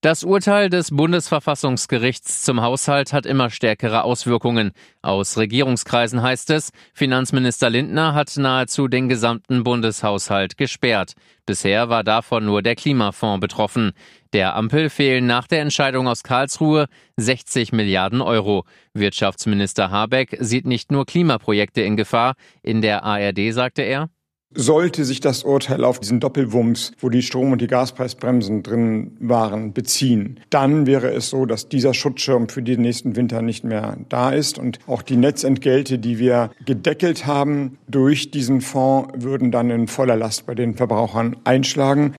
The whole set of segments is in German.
Das Urteil des Bundesverfassungsgerichts zum Haushalt hat immer stärkere Auswirkungen. Aus Regierungskreisen heißt es, Finanzminister Lindner hat nahezu den gesamten Bundeshaushalt gesperrt. Bisher war davon nur der Klimafonds betroffen. Der Ampel fehlen nach der Entscheidung aus Karlsruhe 60 Milliarden Euro. Wirtschaftsminister Habeck sieht nicht nur Klimaprojekte in Gefahr. In der ARD sagte er, sollte sich das Urteil auf diesen Doppelwumms, wo die Strom- und die Gaspreisbremsen drin waren, beziehen, dann wäre es so, dass dieser Schutzschirm für den nächsten Winter nicht mehr da ist und auch die Netzentgelte, die wir gedeckelt haben durch diesen Fonds, würden dann in voller Last bei den Verbrauchern einschlagen.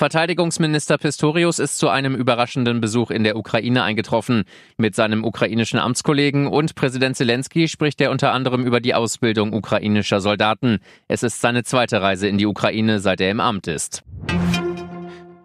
Verteidigungsminister Pistorius ist zu einem überraschenden Besuch in der Ukraine eingetroffen. Mit seinem ukrainischen Amtskollegen und Präsident Zelensky spricht er unter anderem über die Ausbildung ukrainischer Soldaten. Es ist seine zweite Reise in die Ukraine, seit er im Amt ist.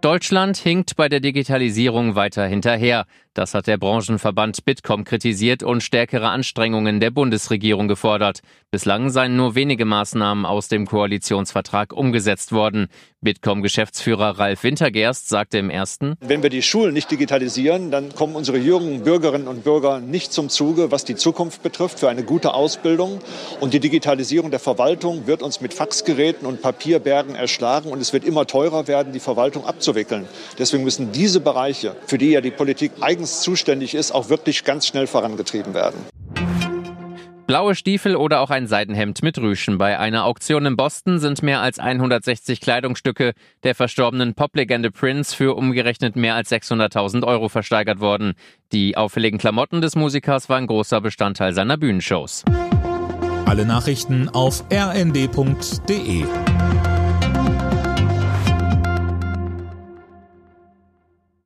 Deutschland hinkt bei der Digitalisierung weiter hinterher. Das hat der Branchenverband Bitkom kritisiert und stärkere Anstrengungen der Bundesregierung gefordert. Bislang seien nur wenige Maßnahmen aus dem Koalitionsvertrag umgesetzt worden. Bitkom-Geschäftsführer Ralf Wintergerst sagte im ersten, Wenn wir die Schulen nicht digitalisieren, dann kommen unsere jungen Bürgerinnen und Bürger nicht zum Zuge, was die Zukunft betrifft, für eine gute Ausbildung. Und die Digitalisierung der Verwaltung wird uns mit Faxgeräten und Papierbergen erschlagen und es wird immer teurer werden, die Verwaltung abzuwickeln. Deswegen müssen diese Bereiche, für die ja die Politik eigens zuständig ist, auch wirklich ganz schnell vorangetrieben werden. Blaue Stiefel oder auch ein Seidenhemd mit Rüschen. Bei einer Auktion in Boston sind mehr als 160 Kleidungsstücke der verstorbenen Poplegende Prince für umgerechnet mehr als 600.000 Euro versteigert worden. Die auffälligen Klamotten des Musikers waren großer Bestandteil seiner Bühnenshows. Alle Nachrichten auf rnd.de